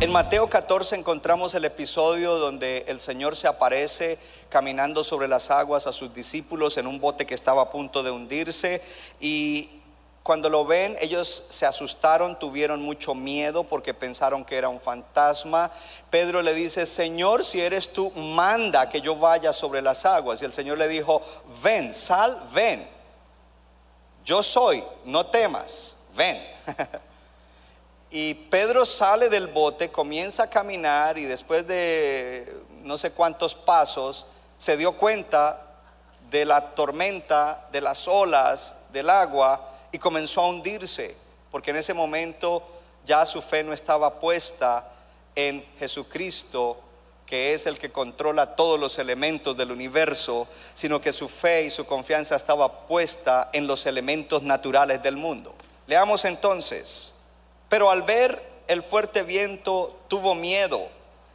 En Mateo 14 encontramos el episodio donde el Señor se aparece caminando sobre las aguas a sus discípulos en un bote que estaba a punto de hundirse y cuando lo ven ellos se asustaron, tuvieron mucho miedo porque pensaron que era un fantasma. Pedro le dice, Señor, si eres tú, manda que yo vaya sobre las aguas. Y el Señor le dijo, ven, sal, ven. Yo soy, no temas, ven. Y Pedro sale del bote, comienza a caminar y después de no sé cuántos pasos se dio cuenta de la tormenta, de las olas, del agua y comenzó a hundirse, porque en ese momento ya su fe no estaba puesta en Jesucristo, que es el que controla todos los elementos del universo, sino que su fe y su confianza estaba puesta en los elementos naturales del mundo. Leamos entonces. Pero al ver el fuerte viento tuvo miedo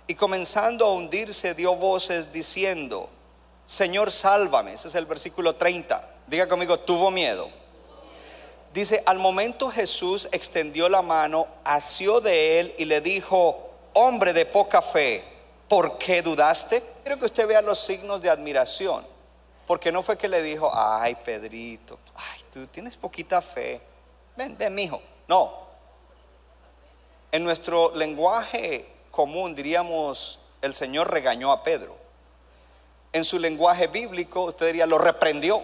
y comenzando a hundirse dio voces diciendo, Señor, sálvame. Ese es el versículo 30. Diga conmigo, tuvo miedo. Dice, al momento Jesús extendió la mano, asió de él y le dijo, hombre de poca fe, ¿por qué dudaste? Quiero que usted vea los signos de admiración. Porque no fue que le dijo, ay, Pedrito, ay, tú tienes poquita fe. Ven, ven, mijo. No, en nuestro lenguaje común diríamos, el Señor regañó a Pedro. En su lenguaje bíblico usted diría, lo reprendió.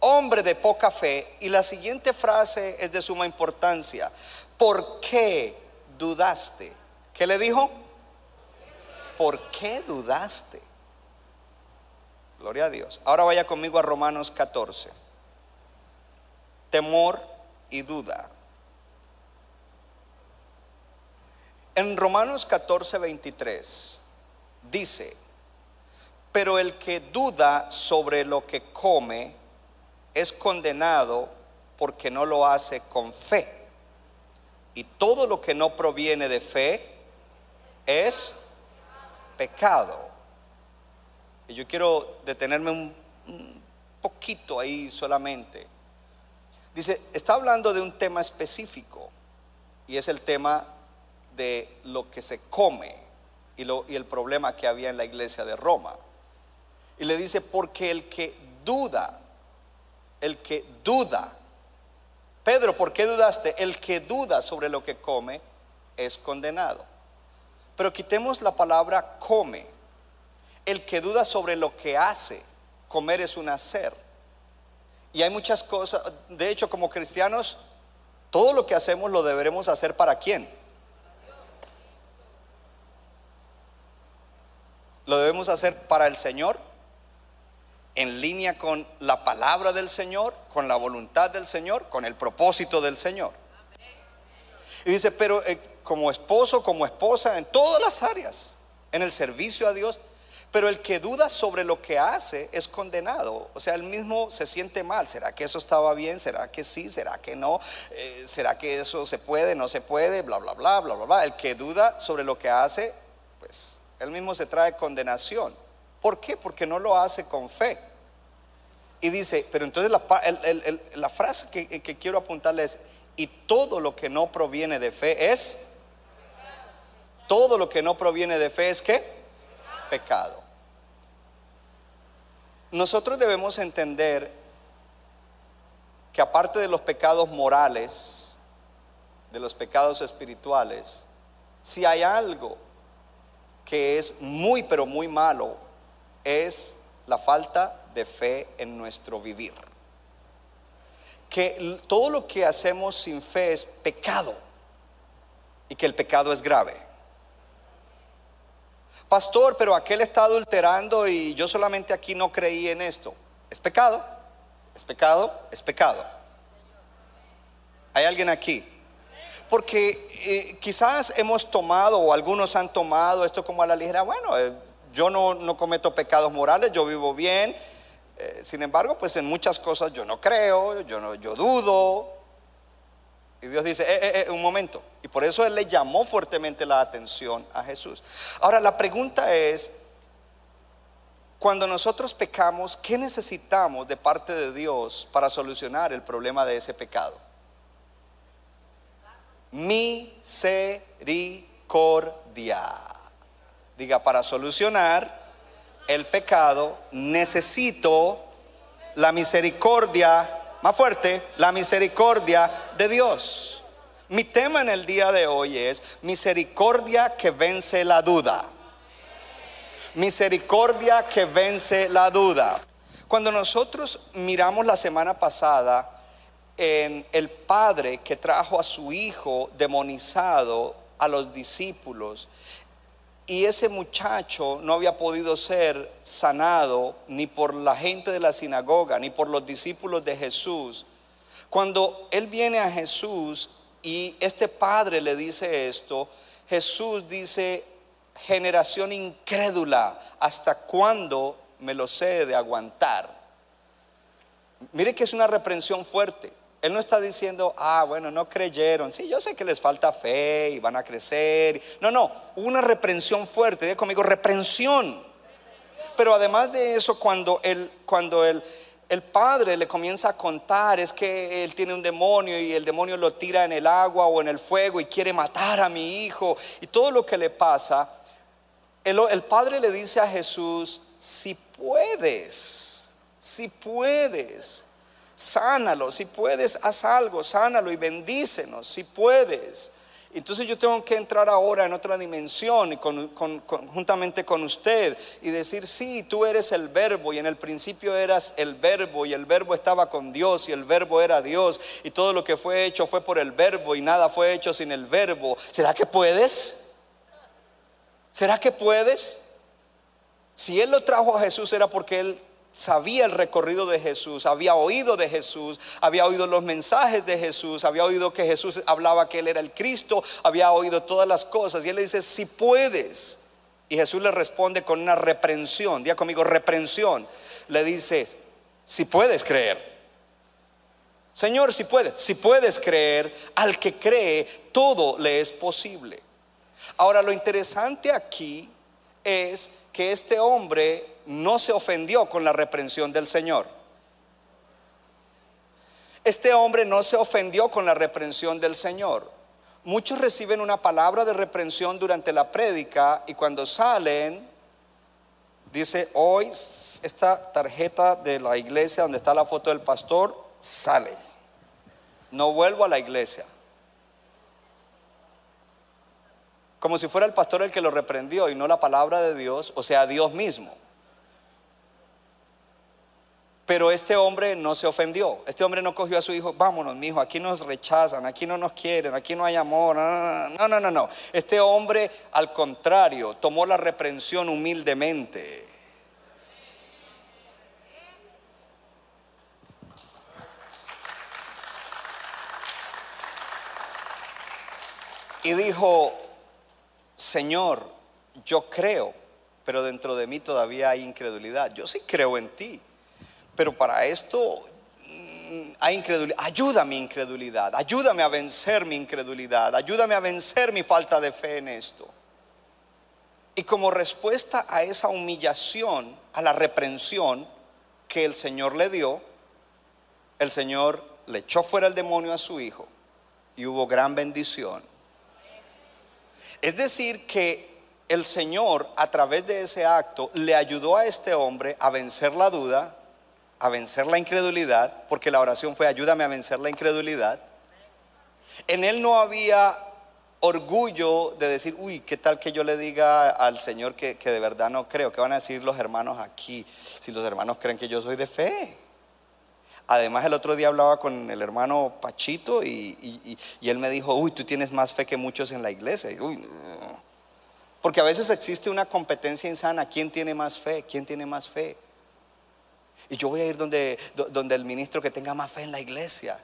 Hombre de poca fe. Y la siguiente frase es de suma importancia. ¿Por qué dudaste? ¿Qué le dijo? ¿Por qué dudaste? Gloria a Dios. Ahora vaya conmigo a Romanos 14. Temor y duda. En Romanos 14, 23 dice, pero el que duda sobre lo que come es condenado porque no lo hace con fe. Y todo lo que no proviene de fe es pecado. Y yo quiero detenerme un, poquito ahí solamente. Dice, está hablando de un tema específico y es el tema de lo que se come y, lo, y el problema que había en la iglesia de Roma. Y le dice, porque el que duda, el que duda, Pedro, ¿por qué dudaste? El que duda sobre lo que come es condenado. Pero quitemos la palabra come. El que duda sobre lo que hace, comer es un hacer. Y hay muchas cosas, de hecho como cristianos, todo lo que hacemos lo deberemos hacer para quién? Lo debemos hacer para el Señor, en línea con la palabra del Señor, con la voluntad del Señor, con el propósito del Señor. Y dice, pero eh, como esposo, como esposa, en todas las áreas, en el servicio a Dios, pero el que duda sobre lo que hace es condenado. O sea, él mismo se siente mal. ¿Será que eso estaba bien? ¿Será que sí? ¿Será que no? Eh, ¿Será que eso se puede? ¿No se puede? Bla, bla, bla, bla, bla, bla. El que duda sobre lo que hace, pues él mismo se trae condenación. ¿Por qué? Porque no lo hace con fe. Y dice, pero entonces la, frase que, que quiero apuntarle es, y todo lo que no proviene de fe es, todo lo que no proviene de fe es qué? Pecado. Nosotros debemos entender que aparte de los pecados morales, de los pecados espirituales, si hay algo que es muy, pero muy malo, es la falta de fe en nuestro vivir. Que todo lo que hacemos sin fe es pecado y que el pecado es grave. Pastor, pero aquel está adulterando y yo solamente aquí no creí en esto. Es pecado, es pecado, es pecado. ¿Hay alguien aquí? Porque eh, quizás hemos tomado o algunos han tomado esto como a la ligera. Bueno, eh, yo no, no, cometo pecados morales, yo vivo bien. Eh, sin embargo, pues en muchas cosas yo no creo, yo, no, yo dudo. Y Dios dice, un momento. Y por eso Él le llamó fuertemente la atención a Jesús. Ahora, la pregunta es, cuando nosotros pecamos, ¿qué necesitamos de parte de Dios para solucionar el problema de ese pecado? Misericordia. Diga, para solucionar el pecado necesito la misericordia, más fuerte, la misericordia de Dios. Mi tema en el día de hoy es misericordia que vence la duda misericordia que vence la duda. Cuando nosotros miramos la semana pasada en el padre que trajo a su hijo demonizado a los discípulos y ese muchacho no había podido ser sanado ni por la gente de la sinagoga ni por los discípulos de Jesús. Cuando él viene a Jesús y este padre le dice esto, Jesús dice, generación incrédula, ¿hasta cuándo me lo sé de aguantar? Mire que es una reprensión fuerte. Él no está diciendo, ah, bueno, no creyeron. Sí, yo sé que les falta fe y van a crecer. No, no, una reprensión fuerte. Diga conmigo, reprensión. Pero además de eso, cuando él, cuando el padre le comienza a contar, es que él tiene un demonio y el demonio lo tira en el agua o en el fuego y quiere matar a mi hijo y todo lo que le pasa, el, padre le dice a Jesús, si puedes, si puedes, sánalo, si puedes, haz algo, sánalo y bendícenos, si puedes. Entonces yo tengo que entrar ahora en otra dimensión y juntamente con usted y decir, sí, tú eres el verbo y en el principio eras el verbo y el verbo estaba con Dios y el verbo era Dios y todo lo que fue hecho fue por el verbo y nada fue hecho sin el verbo. ¿Será que puedes? ¿Será que puedes? Si Él lo trajo a Jesús era porque Él sabía el recorrido de Jesús, había oído de Jesús, había oído los mensajes de Jesús, había oído que Jesús hablaba que Él era el Cristo, había oído todas las cosas. Y Él le dice, si puedes. Y Jesús le responde con una reprensión, diga conmigo, reprensión. Le dice, si puedes creer. Señor, si puedes, si puedes creer, al que cree, todo le es posible. Ahora lo interesante aquí es que este hombre no se ofendió con la reprensión del Señor. Este hombre no se ofendió con la reprensión del Señor. Muchos reciben una palabra de reprensión durante la prédica y cuando salen, dice, hoy esta tarjeta de la iglesia donde está la foto del pastor sale. No vuelvo a la iglesia. como si fuera el pastor el que lo reprendió y no la palabra de Dios, o sea, Dios mismo. Pero este hombre no se ofendió. Este hombre no cogió a su hijo, vámonos, mi hijo, aquí nos rechazan, aquí no nos quieren, aquí no hay amor. No, no, no, no. Este hombre, al contrario, tomó la reprensión humildemente. Y dijo, Señor, yo creo, pero dentro de mí todavía hay incredulidad. Yo sí creo en ti, pero para esto mm, hay incredulidad. Ayuda mi incredulidad, ayúdame a vencer mi incredulidad, ayúdame a vencer mi falta de fe en esto. Y como respuesta a esa humillación, a la reprensión que el Señor le dio, el Señor le echó fuera el demonio a su hijo y hubo gran bendición es decir, que el Señor a través de ese acto le ayudó a este hombre a vencer la duda, a vencer la incredulidad, porque la oración fue ayúdame a vencer la incredulidad. En él no había orgullo de decir, uy, ¿qué tal que yo le diga al Señor que, de verdad no creo? ¿Qué van a decir los hermanos aquí si los hermanos creen que yo soy de fe? Además, el otro día hablaba con el hermano Pachito y, él me dijo, uy, tú tienes más fe que muchos en la iglesia. Porque a veces existe una competencia insana. ¿Quién tiene más fe? ¿Quién tiene más fe? Y yo voy a ir donde, do- donde el ministro que tenga más fe en la iglesia.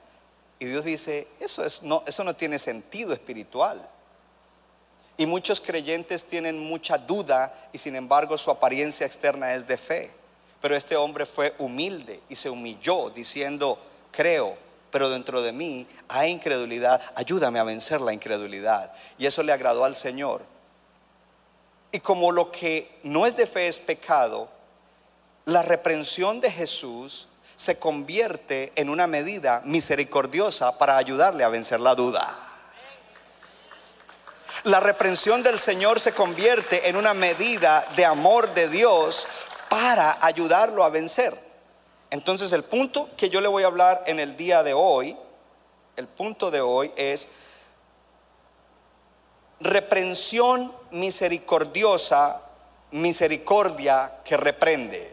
Y Dios dice, eso, es, no, eso no tiene sentido espiritual. Y muchos creyentes tienen mucha duda y sin embargo su apariencia externa es de fe. Pero este hombre fue humilde y se humilló diciendo, creo, pero dentro de mí hay incredulidad, ayúdame a vencer la incredulidad. Y eso le agradó al Señor. Y como lo que no es de fe es pecado, la reprensión de Jesús se convierte en una medida misericordiosa para ayudarle a vencer la duda. La reprensión del Señor se convierte en una medida de amor de Dios para ayudarlo a vencer. Entonces el punto que yo le voy a hablar en el día de hoy, el punto de hoy es reprensión misericordiosa, misericordia que reprende.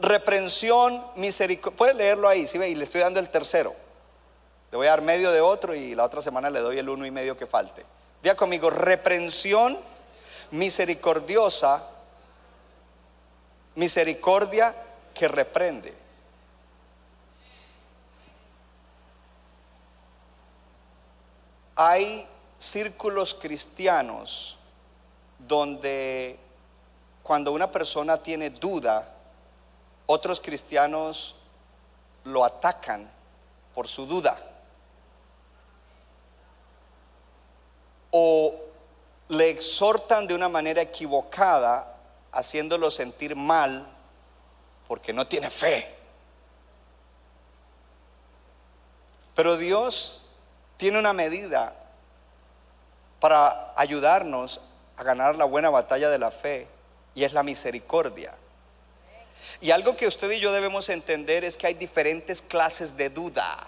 Reprensión misericordia. Puede leerlo ahí, si ve, y le estoy dando el tercero. Le voy a dar medio de otro y la otra semana le doy el uno y medio que falte. Diga conmigo, reprensión misericordiosa, misericordia que reprende. Hay círculos cristianos donde cuando una persona tiene duda, otros cristianos lo atacan por su duda. O le exhortan de una manera equivocada, haciéndolo sentir mal porque no tiene fe. Pero Dios tiene una medida para ayudarnos a ganar la buena batalla de la fe y es la misericordia. Y algo que usted y yo debemos entender es que hay diferentes clases de duda.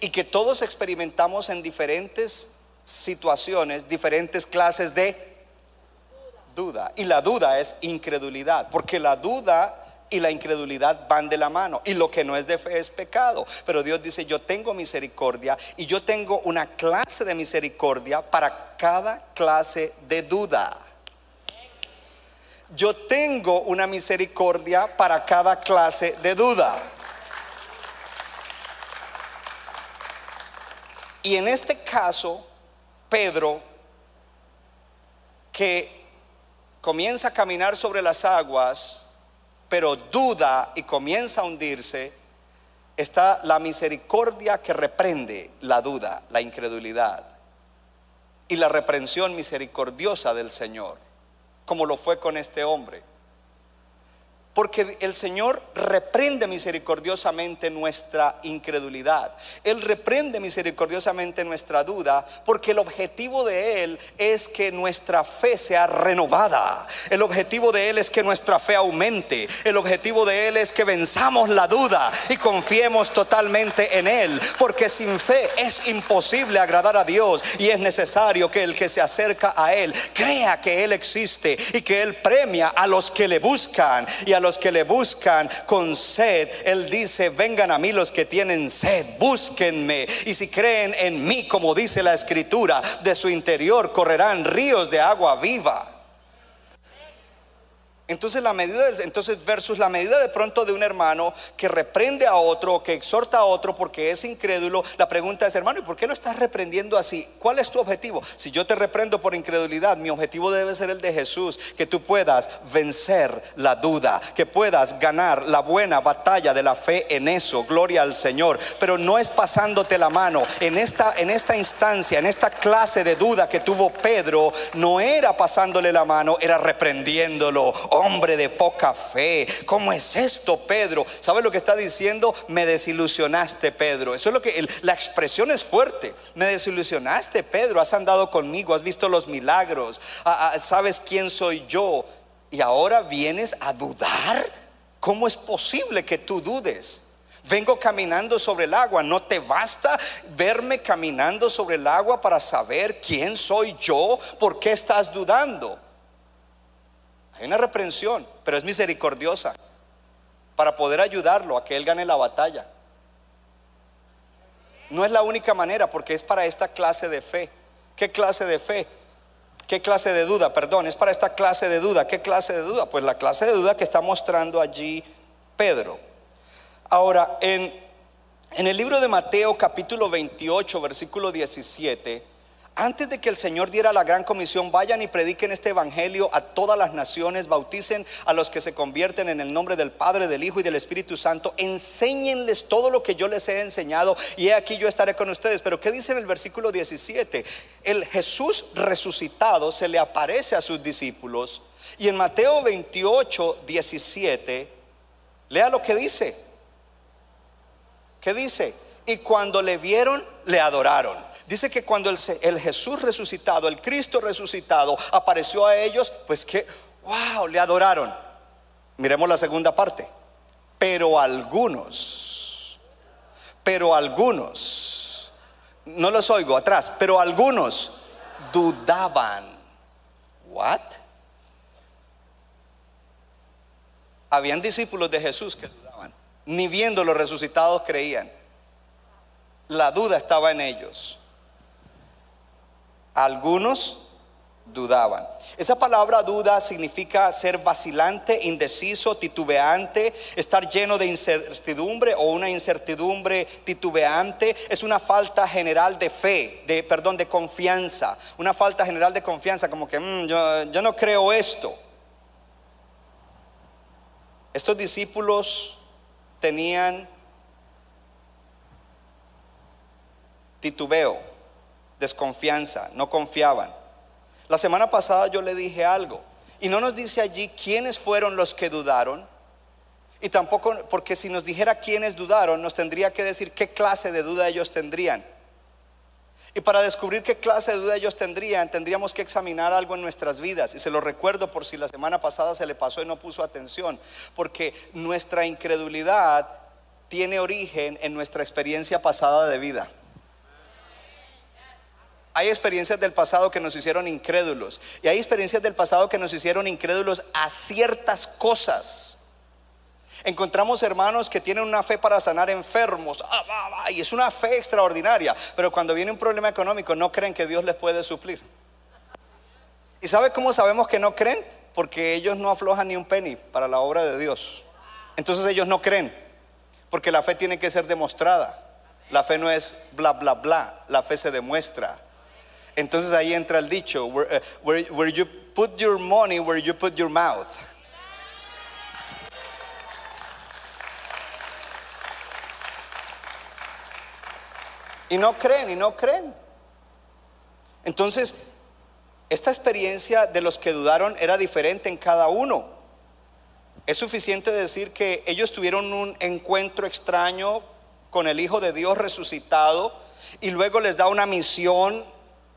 Y que todos experimentamos en diferentes situaciones diferentes clases de duda. Y la duda es incredulidad, porque la duda y la incredulidad van de la mano. Y lo que no es de fe es pecado. Pero Dios dice, yo tengo misericordia y yo tengo una clase de misericordia para cada clase de duda. Yo tengo una misericordia para cada clase de duda. Y en este caso, Pedro, que comienza a caminar sobre las aguas, pero duda y comienza a hundirse, está la misericordia que reprende la duda, la incredulidad, y la reprensión misericordiosa del Señor, como lo fue con este hombre. Porque el Señor reprende misericordiosamente nuestra incredulidad. Él reprende misericordiosamente nuestra duda porque el objetivo de Él es que nuestra fe sea renovada. El objetivo de Él es que nuestra fe aumente. El objetivo de Él es que venzamos la duda y confiemos totalmente en Él. Porque sin fe es imposible agradar a Dios y es necesario que el que se acerca a Él crea que Él existe y que Él premia a los que le buscan y a los que le buscan con sed. Él dice, vengan a mí los que tienen sed, búsquenme. Y si creen en mí, como dice la escritura, de su interior correrán ríos de agua viva. Entonces la medida entonces versus la medida de pronto de un hermano que reprende a otro, que exhorta a otro porque es incrédulo, la pregunta es, hermano, ¿y por qué lo estás reprendiendo así? ¿Cuál es tu objetivo? Si yo te reprendo por incredulidad, mi objetivo debe ser el de Jesús, que tú puedas vencer la duda, que puedas ganar la buena batalla de la fe en eso, gloria al Señor, pero no es pasándote la mano. En esta en esta instancia, en esta clase de duda que tuvo Pedro, no era pasándole la mano, era reprendiéndolo hombre de poca fe. ¿Cómo es esto, Pedro? ¿Sabes lo que está diciendo? Me desilusionaste, Pedro. Eso es lo que la expresión es fuerte. Me desilusionaste, Pedro. Has andado conmigo, has visto los milagros, Ah, ah, sabes quién soy yo. Y ahora vienes a dudar. ¿Cómo es posible que tú dudes? Vengo caminando sobre el agua. ¿No te basta verme caminando sobre el agua para saber quién soy yo? ¿Por qué estás dudando? Hay una reprensión, pero es misericordiosa para poder ayudarlo a que él gane la batalla. No es la única manera porque es para esta clase de fe. ¿Qué clase de fe? ¿Qué clase de duda? Perdón, es para esta clase de duda. ¿Qué clase de duda? Pues la clase de duda que está mostrando allí Pedro. Ahora, en, en el libro de Mateo capítulo 28, versículo 17, antes de que el Señor diera la gran comisión, vayan y prediquen este evangelio a todas las naciones, bauticen a los que se convierten en el nombre del Padre, del Hijo y del Espíritu Santo, enséñenles todo lo que yo les he enseñado y he aquí yo estaré con ustedes. Pero ¿qué dice en el versículo 17? El Jesús resucitado se le aparece a sus discípulos y en Mateo 28, 17, lea lo que dice. ¿Qué dice? Y cuando le vieron, le adoraron. Dice que cuando el, Jesús resucitado, el Cristo resucitado, apareció a ellos, pues que, wow, le adoraron. Miremos la segunda parte. Pero algunos, pero algunos, no los oigo atrás, pero algunos dudaban. ¿What? Habían discípulos de Jesús que dudaban. Ni viendo los resucitados creían. La duda estaba en ellos algunos dudaban. Esa palabra duda significa ser vacilante, indeciso, titubeante, estar lleno de incertidumbre o una incertidumbre titubeante. Es una falta general de fe, de perdón, de confianza. Una falta general de confianza, como que mm, yo, yo no creo esto. Estos discípulos tenían titubeo desconfianza, no confiaban. La semana pasada yo le dije algo y no nos dice allí quiénes fueron los que dudaron. Y tampoco, porque si nos dijera quiénes dudaron, nos tendría que decir qué clase de duda ellos tendrían. Y para descubrir qué clase de duda ellos tendrían, tendríamos que examinar algo en nuestras vidas. Y se lo recuerdo por si la semana pasada se le pasó y no puso atención. Porque nuestra incredulidad tiene origen en nuestra experiencia pasada de vida. Hay experiencias del pasado que nos hicieron incrédulos. Y hay experiencias del pasado que nos hicieron incrédulos a ciertas cosas. Encontramos hermanos que tienen una fe para sanar enfermos. Ah, y es una fe extraordinaria. Pero cuando viene un problema económico no creen que Dios les puede suplir. ¿Y sabe cómo sabemos que no creen? Porque ellos no aflojan ni un penny para la obra de Dios. Entonces ellos no creen. Porque la fe tiene que ser demostrada. La fe no es bla, bla, bla. La fe se demuestra. Entonces ahí entra el dicho, where, uh, you put your money, where you put your mouth. Y no creen, y no creen. Entonces, esta experiencia de los que dudaron era diferente en cada uno. Es suficiente decir que ellos tuvieron un encuentro extraño con el Hijo de Dios resucitado y luego les da una misión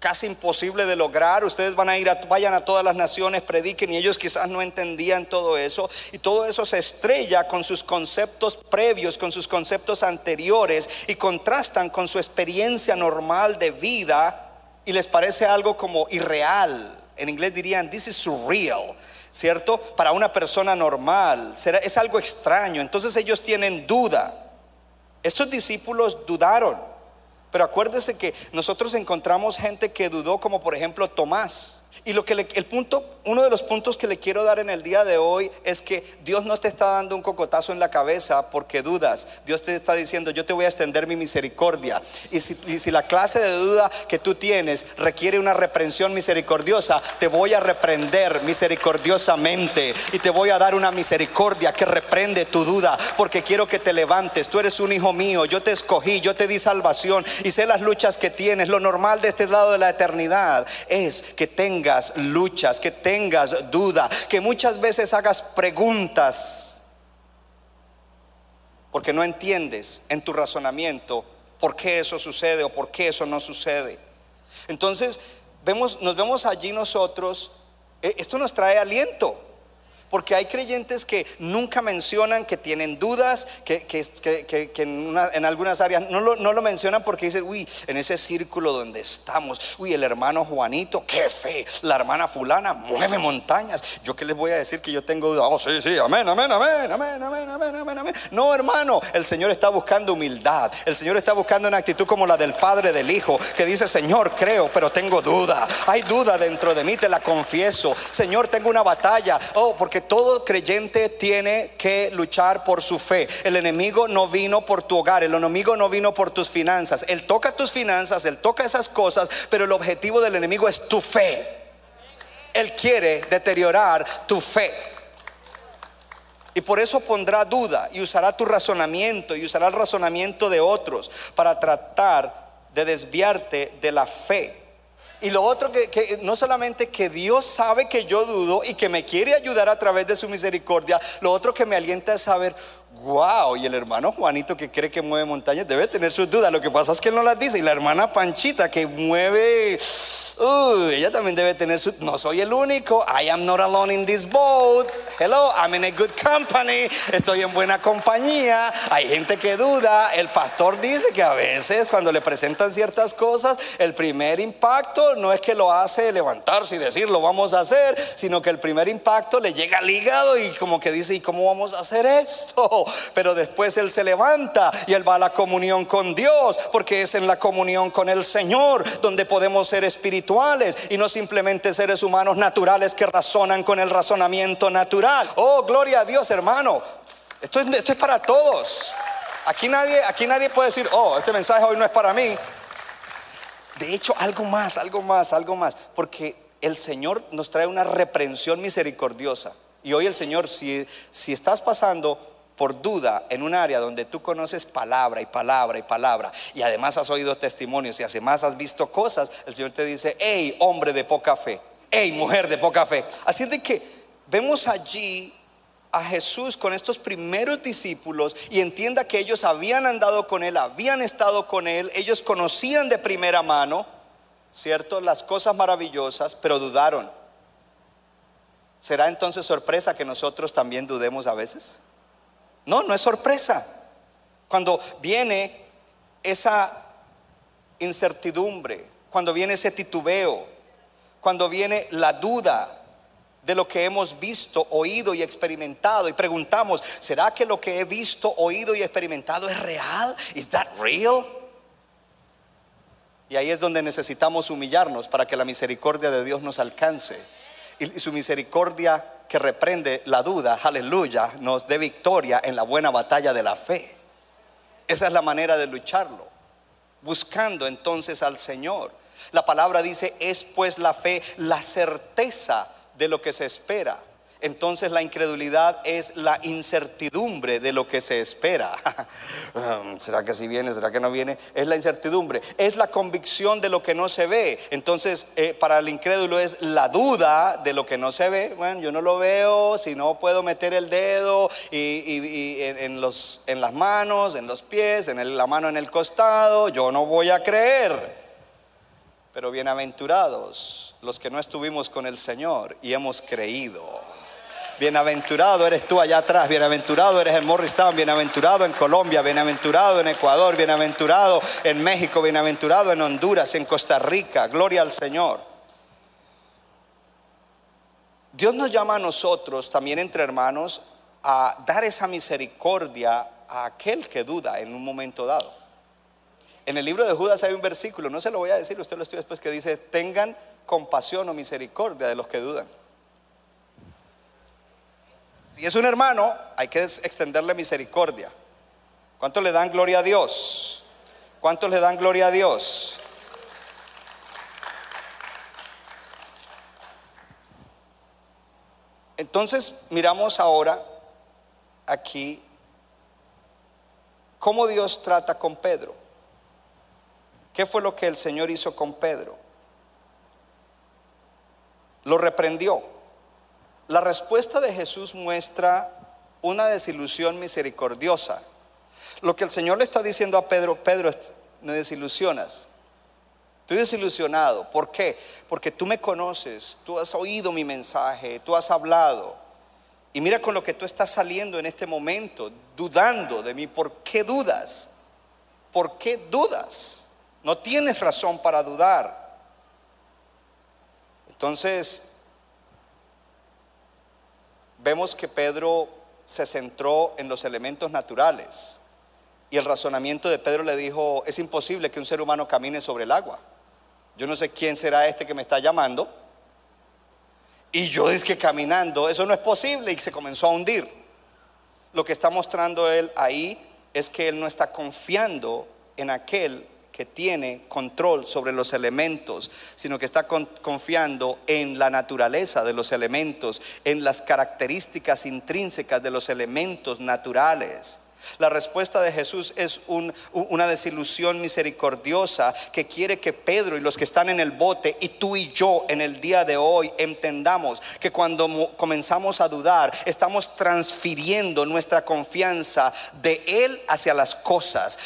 casi imposible de lograr. Ustedes van a ir, a, vayan a todas las naciones, prediquen y ellos quizás no entendían todo eso. Y todo eso se estrella con sus conceptos previos, con sus conceptos anteriores y contrastan con su experiencia normal de vida y les parece algo como irreal. En inglés dirían, this is surreal. ¿Cierto? Para una persona normal es algo extraño. Entonces ellos tienen duda. Estos discípulos dudaron. Pero acuérdese que nosotros encontramos gente que dudó, como por ejemplo Tomás. Y lo que el punto, uno de los puntos que le quiero dar en el día de hoy es que Dios no te está dando un cocotazo en la cabeza porque dudas. Dios te está diciendo, yo te voy a extender mi misericordia. Y si, y si la clase de duda que tú tienes requiere una reprensión misericordiosa, te voy a reprender misericordiosamente y te voy a dar una misericordia que reprende tu duda porque quiero que te levantes. Tú eres un hijo mío, yo te escogí, yo te di salvación y sé las luchas que tienes. Lo normal de este lado de la eternidad es que tengas luchas, que tengas duda, que muchas veces hagas preguntas porque no entiendes en tu razonamiento por qué eso sucede o por qué eso no sucede. Entonces, vemos, nos vemos allí nosotros, e, esto nos trae aliento. Porque hay creyentes que nunca mencionan que tienen dudas, que, que- que- que- en, en algunas áreas no lo, no lo mencionan porque dicen, uy, en ese círculo donde estamos, uy, el hermano Juanito, qué fe, la hermana fulana mueve montañas. Yo qué les voy a decir que yo tengo dudas. Oh, sí, sí, amén, amén, amén, amén, amén, amén, amén, amén. No, hermano, el Señor está buscando humildad. El Señor está buscando una actitud como la del Padre del Hijo, que dice, Señor, creo, pero tengo duda. Hay duda dentro de mí, te la confieso. Señor, tengo una batalla. Oh, porque todo creyente tiene que luchar por su fe. El enemigo no vino por tu hogar, el enemigo no vino por tus finanzas. Él toca tus finanzas, él toca esas cosas, pero el objetivo del enemigo es tu fe. Él quiere deteriorar tu fe. Y por eso pondrá duda y usará tu razonamiento y usará el razonamiento de otros para tratar de desviarte de la fe. Y lo otro que, no solamente que Dios sabe que yo dudo y que me quiere ayudar a través de su misericordia, lo otro que me alienta es saber, wow, y el hermano Juanito que cree que mueve montañas debe tener sus dudas. Lo que pasa es que él no las dice. Y la hermana Panchita que mueve, uy, ella también debe tener sus, no soy el único, I am not alone in this boat. Hello, I'm in a good company, estoy en buena compañía. Hay gente que duda. El pastor dice que a veces cuando le presentan ciertas cosas, el primer impacto no es que lo hace levantarse y decir lo vamos a hacer, sino que el primer impacto le llega al hígado y como que dice, ¿y cómo vamos a hacer esto? Pero después él se levanta y él va a la comunión con Dios, porque es en la comunión con el Señor donde podemos ser espirituales y no simplemente seres humanos naturales que razonan con el razonamiento natural. Oh, gloria a Dios, hermano. Esto es, esto es para todos. Aquí nadie, aquí nadie puede decir, oh, este mensaje hoy no es para mí. De hecho, algo más, algo más, algo más. Porque el Señor nos trae una reprensión misericordiosa. Y hoy el Señor, si, si estás pasando por duda en un área donde tú conoces palabra y palabra y palabra, y además has oído testimonios y además has visto cosas, el Señor te dice, hey, hombre de poca fe, hey, mujer de poca fe. Así de que vemos allí a Jesús con estos primeros discípulos y entienda que ellos habían andado con Él, habían estado con Él, ellos conocían de primera mano, ¿cierto? Las cosas maravillosas, pero dudaron. ¿Será entonces sorpresa que nosotros también dudemos a veces? No, no es sorpresa. Cuando viene esa incertidumbre, cuando viene ese titubeo, cuando viene la duda de lo que hemos visto, oído y experimentado y preguntamos, ¿será que lo que he visto, oído y experimentado es real? ¿Is that real? Y ahí es donde necesitamos humillarnos para que la misericordia de Dios nos alcance. Y su misericordia que reprende la duda, aleluya, nos dé victoria en la buena batalla de la fe. Esa es la manera de lucharlo, buscando entonces al Señor. La palabra dice, es pues la fe la certeza de lo que se espera. Entonces la incredulidad es la incertidumbre de lo que se espera. Um, ¿Será que si viene? ¿Será que no viene? Es la incertidumbre. Es la convicción de lo que no se ve. Entonces eh, para el incrédulo es la duda de lo que no se ve. Bueno, yo no lo veo, si no puedo meter el dedo y, en, los, en las manos, en los pies, en la mano en el costado, yo no voy a creer. Pero bienaventurados los que no estuvimos con el Señor y hemos creído. Bienaventurado eres tú allá atrás, bienaventurado eres en Morristown, bienaventurado en Colombia, bienaventurado en Ecuador, bienaventurado en México, bienaventurado en Honduras, en Costa Rica. Gloria al Señor. Dios nos llama a nosotros, también entre hermanos, a dar esa misericordia a aquel que duda en un momento dado. En el libro de Judas hay un versículo, no se lo voy a decir, usted lo estudia después, que dice, tengan compasión o misericordia de los que dudan. Si es un hermano, hay que extenderle misericordia. ¿Cuántos le dan gloria a Dios? ¿Cuántos le dan gloria a Dios? Entonces miramos ahora aquí cómo Dios trata con Pedro. ¿Qué fue lo que el Señor hizo con Pedro? Lo reprendió. La respuesta de Jesús muestra una desilusión misericordiosa. Lo que el Señor le está diciendo a Pedro, Pedro, me desilusionas. Estoy desilusionado. ¿Por qué? Porque tú me conoces, tú has oído mi mensaje, tú has hablado. Y mira con lo que tú estás saliendo en este momento, dudando de mí. ¿Por qué dudas? ¿Por qué dudas? No tienes razón para dudar. Entonces, vemos que Pedro se centró en los elementos naturales. Y el razonamiento de Pedro le dijo, es imposible que un ser humano camine sobre el agua. Yo no sé quién será este que me está llamando. Y yo es que caminando, eso no es posible y se comenzó a hundir. Lo que está mostrando él ahí es que él no está confiando en aquel que tiene control sobre los elementos, sino que está confiando en la naturaleza de los elementos, en las características intrínsecas de los elementos naturales. La respuesta de Jesús es una desilusión misericordiosa que quiere que Pedro y los que están en el bote y tú y yo en el día de hoy entendamos que cuando comenzamos a dudar estamos transfiriendo nuestra confianza de Él hacia las cosas.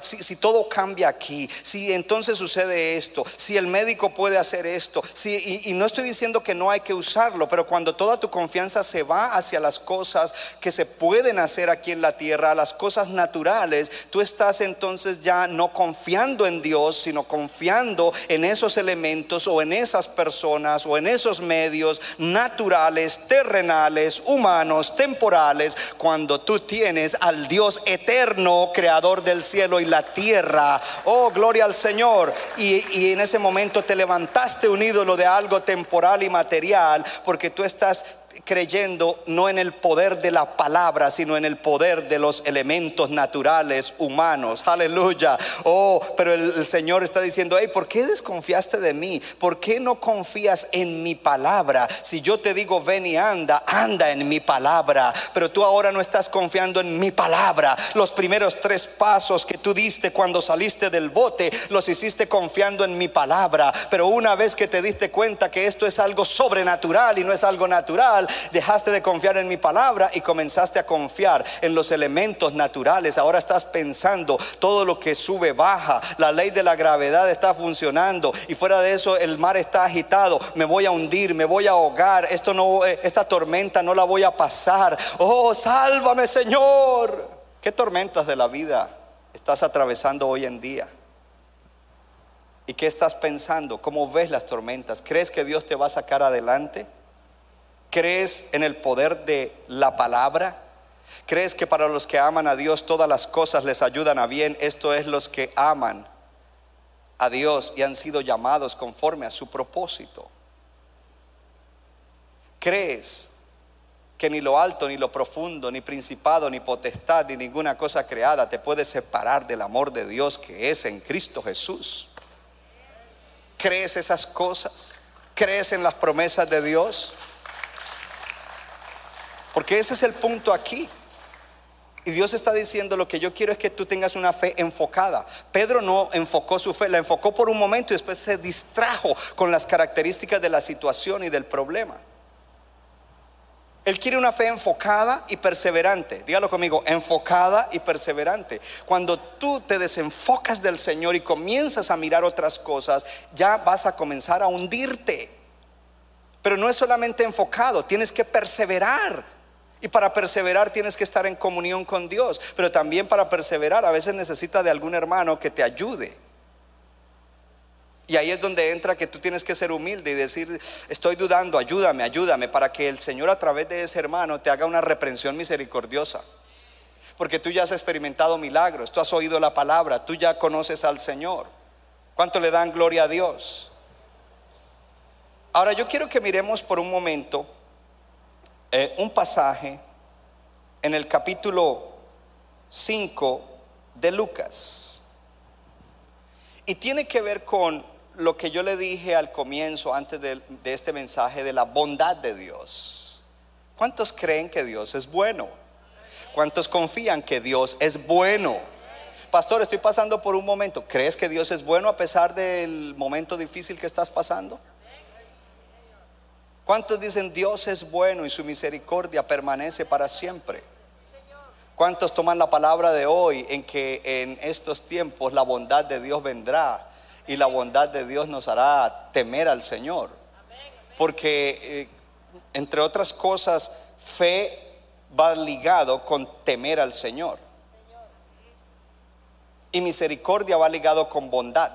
si, todo cambia aquí, si entonces sucede esto, si el médico puede hacer esto, si, y no estoy diciendo que no hay que usarlo, pero cuando toda tu confianza se va hacia las cosas que se pueden hacer aquí en la tierra, las cosas naturales, tú estás entonces ya no confiando en Dios, sino confiando en esos elementos o en esas personas o en esos medios naturales, terrenales, humanos, temporales, cuando tú tienes al Dios eterno, creador del cielo y la tierra. Oh, gloria al Señor. Y, en ese momento te levantaste un ídolo de algo temporal y material porque tú estás creyendo no en el poder de la palabra, sino en el poder de los elementos naturales humanos. Aleluya. Oh, pero el, Señor está diciendo, hey, ¿por qué desconfiaste de mí? ¿Por qué no confías en mi palabra? Si yo te digo, ven y anda, anda en mi palabra. Pero tú ahora no estás confiando en mi palabra. Los primeros tres pasos que tú diste cuando saliste del bote, los hiciste confiando en mi palabra. Pero una vez que te diste cuenta que esto es algo sobrenatural y no es algo natural, dejaste de confiar en mi palabra y comenzaste a confiar en los elementos naturales. Ahora estás pensando todo lo que sube baja, la ley de la gravedad está funcionando y fuera de eso el mar está agitado, me voy a hundir, me voy a ahogar, eh, esta tormenta no la voy a pasar. Oh, sálvame, Señor. ¿Qué tormentas de la vida estás atravesando hoy en día? ¿Y qué estás pensando? ¿Cómo ves las tormentas? ¿Crees que Dios te va a sacar adelante? ¿Crees en el poder de la palabra? ¿Crees que para los que aman a Dios todas las cosas les ayudan a bien? Esto es los que aman a Dios y han sido llamados conforme a su propósito. ¿Crees que ni lo alto, ni lo profundo, ni principado, ni potestad, ni ninguna cosa creada te puede separar del amor de Dios que es en Cristo Jesús? ¿Crees esas cosas? ¿Crees en las promesas de Dios? Porque ese es el punto aquí. Y Dios está diciendo lo que yo quiero es que tú tengas una fe enfocada. Pedro no enfocó su fe, la enfocó por un momento y después se distrajo con las características de la situación y del problema. Él quiere una fe enfocada y perseverante. Dígalo conmigo, enfocada y perseverante. Cuando tú te desenfocas del Señor y comienzas a mirar otras cosas, ya vas a comenzar a hundirte. Pero no es solamente enfocado, tienes que perseverar. Y para perseverar tienes que estar en comunión con Dios, pero también para perseverar a veces necesitas de algún hermano que te ayude. Y ahí es donde entra que tú tienes que ser humilde y decir, estoy dudando, ayúdame, ayúdame, para que el Señor a través de ese hermano te haga una reprensión misericordiosa. Porque tú ya has experimentado milagros, tú has oído la palabra, tú ya conoces al Señor. ¿Cuánto le dan gloria a Dios? Ahora yo quiero que miremos por un momento eh, un pasaje en el capítulo 5 de Lucas. Y tiene que ver con lo que yo le dije al comienzo, antes de, de este mensaje, de la bondad de Dios. ¿Cuántos creen que Dios es bueno? ¿Cuántos confían que Dios es bueno? Pastor, estoy pasando por un momento. ¿Crees que Dios es bueno a pesar del momento difícil que estás pasando? ¿Cuántos dicen Dios es bueno y su misericordia permanece para siempre? ¿Cuántos toman la palabra de hoy en que en estos tiempos la bondad de Dios vendrá y la bondad de Dios nos hará temer al Señor? Porque, eh, entre otras cosas, fe va ligado con temer al Señor. Y misericordia va ligado con bondad.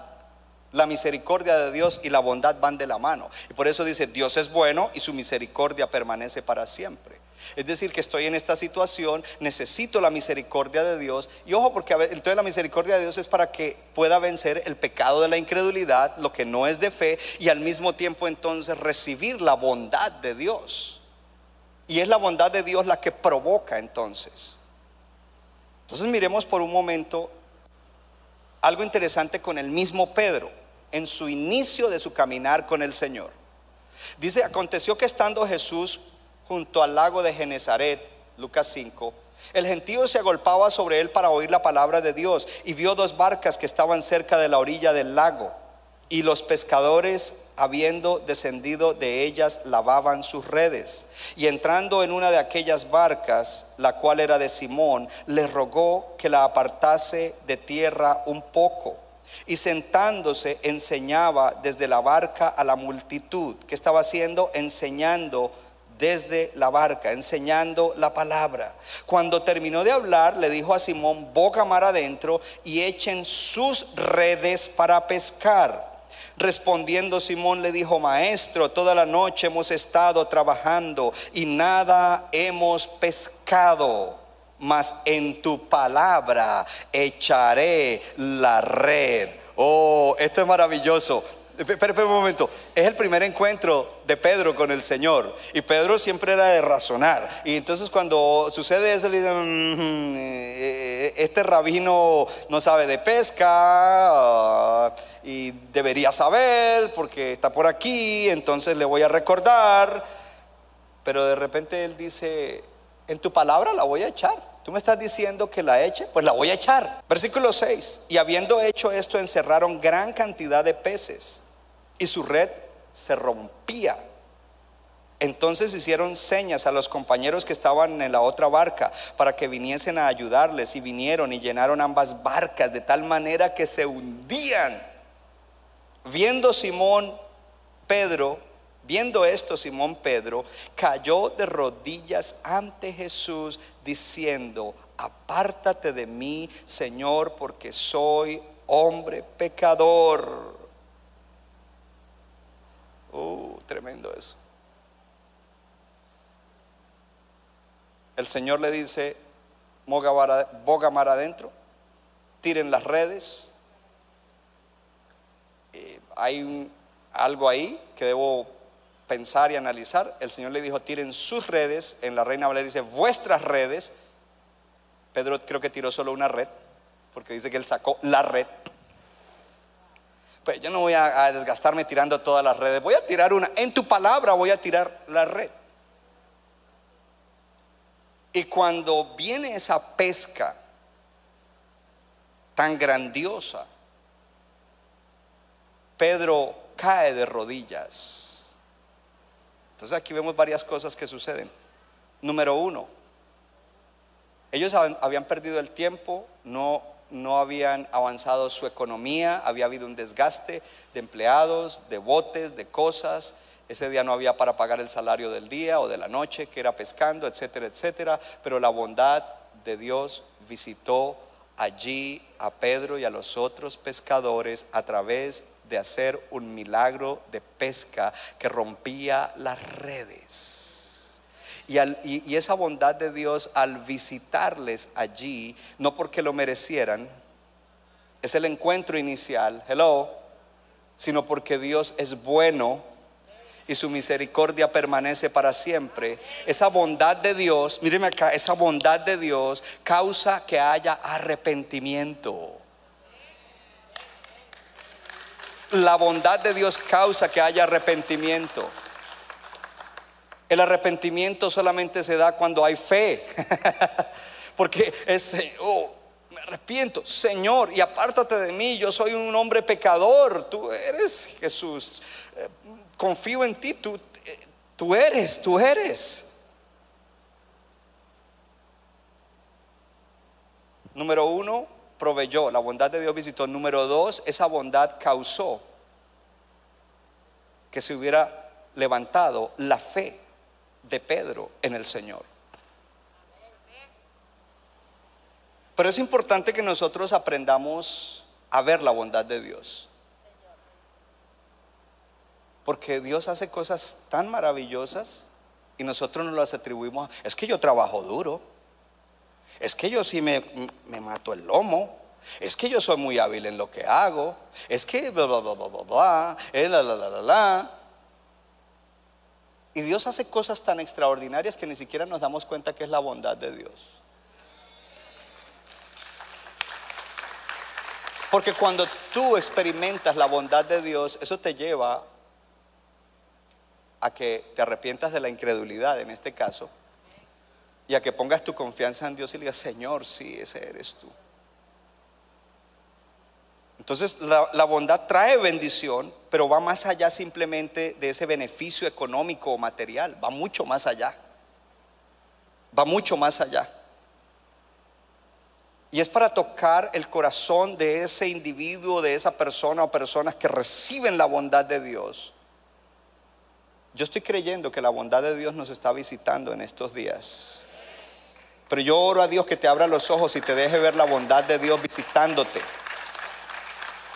La misericordia de Dios y la bondad van de la mano. Y por eso dice, Dios es bueno y su misericordia permanece para siempre. Es decir, que estoy en esta situación, necesito la misericordia de Dios. Y ojo, porque entonces la misericordia de Dios es para que pueda vencer el pecado de la incredulidad, lo que no es de fe, y al mismo tiempo entonces recibir la bondad de Dios. Y es la bondad de Dios la que provoca entonces. Entonces miremos por un momento algo interesante con el mismo Pedro en su inicio de su caminar con el Señor. Dice, aconteció que estando Jesús junto al lago de Genezaret, Lucas 5, el gentío se agolpaba sobre él para oír la palabra de Dios y vio dos barcas que estaban cerca de la orilla del lago y los pescadores, habiendo descendido de ellas, lavaban sus redes. Y entrando en una de aquellas barcas, la cual era de Simón, le rogó que la apartase de tierra un poco y sentándose enseñaba desde la barca a la multitud. que estaba haciendo? Enseñando desde la barca, enseñando la palabra. Cuando terminó de hablar, le dijo a Simón, boca mar adentro y echen sus redes para pescar. Respondiendo Simón le dijo, maestro, toda la noche hemos estado trabajando y nada hemos pescado mas en tu palabra echaré la red. Oh, esto es maravilloso. Espera, un momento. Es el primer encuentro de Pedro con el Señor. Y Pedro siempre era de razonar. Y entonces cuando sucede eso, le dicen, mm, eh, este rabino no sabe de pesca ah, y debería saber porque está por aquí, entonces le voy a recordar. Pero de repente él dice, en tu palabra la voy a echar. ¿Tú me estás diciendo que la eche? Pues la voy a echar. Versículo 6. Y habiendo hecho esto, encerraron gran cantidad de peces y su red se rompía. Entonces hicieron señas a los compañeros que estaban en la otra barca para que viniesen a ayudarles y vinieron y llenaron ambas barcas de tal manera que se hundían. Viendo Simón Pedro Viendo esto, Simón Pedro cayó de rodillas ante Jesús diciendo, apártate de mí, Señor, porque soy hombre pecador. Uh, tremendo eso. El Señor le dice, boga mar adentro, tiren las redes. Eh, hay algo ahí que debo pensar y analizar, el Señor le dijo, tiren sus redes, en la Reina Valeria dice, vuestras redes. Pedro creo que tiró solo una red, porque dice que él sacó la red. Pues yo no voy a, a desgastarme tirando todas las redes, voy a tirar una, en tu palabra voy a tirar la red. Y cuando viene esa pesca tan grandiosa, Pedro cae de rodillas entonces aquí vemos varias cosas que suceden. Número uno, ellos habían perdido el tiempo, no, no habían avanzado su economía, había habido un desgaste de empleados, de botes, de cosas. Ese día no había para pagar el salario del día o de la noche, que era pescando, etcétera, etcétera. Pero la bondad de Dios visitó allí a Pedro y a los otros pescadores a través de hacer un milagro de pesca que rompía las redes. Y, y, esa bondad de Dios al visitarles allí, no porque lo merecieran, es el encuentro inicial, hello, sino porque Dios es bueno y su misericordia permanece para siempre. Esa bondad de Dios, míreme acá, esa bondad de Dios causa que haya arrepentimiento. La bondad de Dios causa que haya arrepentimiento. El arrepentimiento solamente se da cuando hay fe. Porque es, oh, me arrepiento, Señor, y apártate de mí, yo soy un hombre pecador, tú eres Jesús, eh, confío en ti, tú, eh, tú eres, tú eres. Número uno, proveyó, la bondad de Dios visitó. Número dos, esa bondad causó que se hubiera levantado la fe de Pedro en el Señor. Pero es importante que nosotros aprendamos a ver la bondad de Dios. Porque Dios hace cosas tan maravillosas y nosotros nos las atribuimos. Es que yo trabajo duro. Es que yo sí me, me mato el lomo. Es que yo soy muy hábil en lo que hago. Es que bla, bla, bla, bla, bla, bla. eh, la, la, la, la, la. Y Dios hace cosas tan extraordinarias que ni siquiera nos damos cuenta que es la bondad de Dios. Porque cuando tú experimentas la bondad de Dios, eso te lleva a que te arrepientas de la incredulidad en este caso y a que pongas tu confianza en Dios y le digas, Señor, sí, ese eres tú. Entonces la, la bondad trae bendición, pero va más allá simplemente de ese beneficio económico o material, va mucho más allá. Va mucho más allá. Y es para tocar el corazón de ese individuo, de esa persona o personas que reciben la bondad de Dios. Yo estoy creyendo que la bondad de Dios nos está visitando en estos días. Pero yo oro a Dios que te abra los ojos y te deje ver la bondad de Dios visitándote.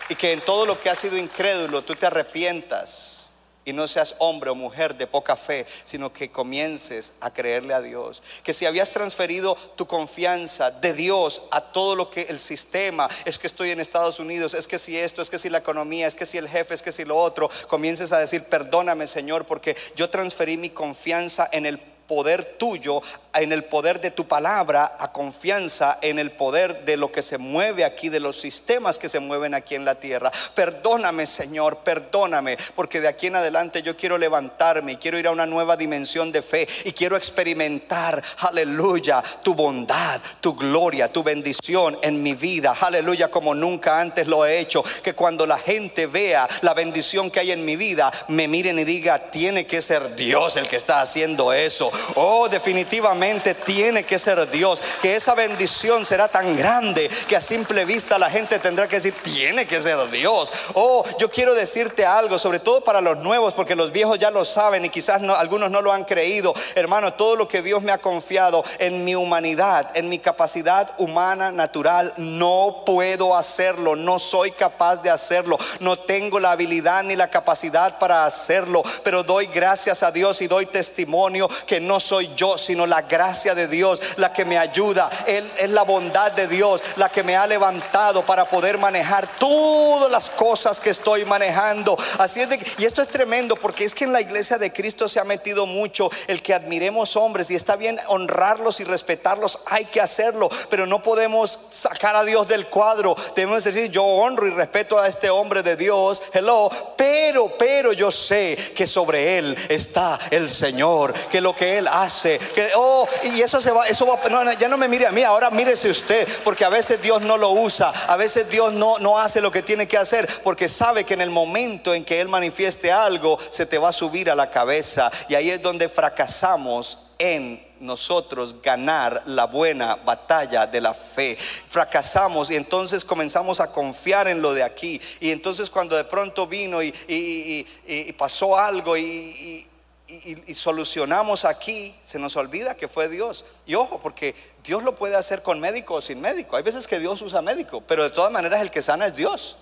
Y que en todo lo que has sido incrédulo tú te arrepientas y no seas hombre o mujer de poca fe, sino que comiences a creerle a Dios. Que si habías transferido tu confianza de Dios a todo lo que el sistema, es que estoy en Estados Unidos, es que si esto, es que si la economía, es que si el jefe, es que si lo otro, comiences a decir, perdóname Señor, porque yo transferí mi confianza en el poder tuyo, en el poder de tu palabra, a confianza en el poder de lo que se mueve aquí, de los sistemas que se mueven aquí en la tierra. Perdóname, Señor, perdóname, porque de aquí en adelante yo quiero levantarme y quiero ir a una nueva dimensión de fe y quiero experimentar, aleluya, tu bondad, tu gloria, tu bendición en mi vida, aleluya, como nunca antes lo he hecho. Que cuando la gente vea la bendición que hay en mi vida, me miren y diga, tiene que ser Dios el que está haciendo eso. Oh, definitivamente tiene que ser Dios. Que esa bendición será tan grande que a simple vista la gente tendrá que decir, tiene que ser Dios. Oh, yo quiero decirte algo, sobre todo para los nuevos, porque los viejos ya lo saben y quizás no- algunos no lo han creído. Hermano, todo lo que Dios me ha confiado en mi humanidad, en mi capacidad humana, natural, no puedo hacerlo. No soy capaz de hacerlo. No tengo la habilidad ni la capacidad para hacerlo. Pero doy gracias a Dios y doy testimonio que no soy yo, sino la gracia de Dios la que me ayuda. Él es la bondad de Dios la que me ha levantado para poder manejar todas las cosas que estoy manejando. Así es de y esto es tremendo porque es que en la iglesia de Cristo se ha metido mucho el que admiremos hombres y está bien honrarlos y respetarlos, hay que hacerlo, pero no podemos sacar a Dios del cuadro. Debemos decir, yo honro y respeto a este hombre de Dios, hello, pero, pero yo sé que sobre él está el Señor, que lo que él hace, que, oh, y eso se va, eso va, no, ya no me mire a mí, ahora mírese usted, porque a veces Dios no lo usa, a veces Dios no, no hace lo que tiene que hacer, porque sabe que en el momento en que Él manifieste algo, se te va a subir a la cabeza, y ahí es donde fracasamos en nosotros ganar la buena batalla de la fe. Fracasamos y entonces comenzamos a confiar en lo de aquí. Y entonces cuando de pronto vino y- y pasó algo y, y- solucionamos aquí, se nos olvida que fue Dios. Y ojo, porque Dios lo puede hacer con médico o sin médico. Hay veces que Dios usa médico, pero de todas maneras el que sana es Dios.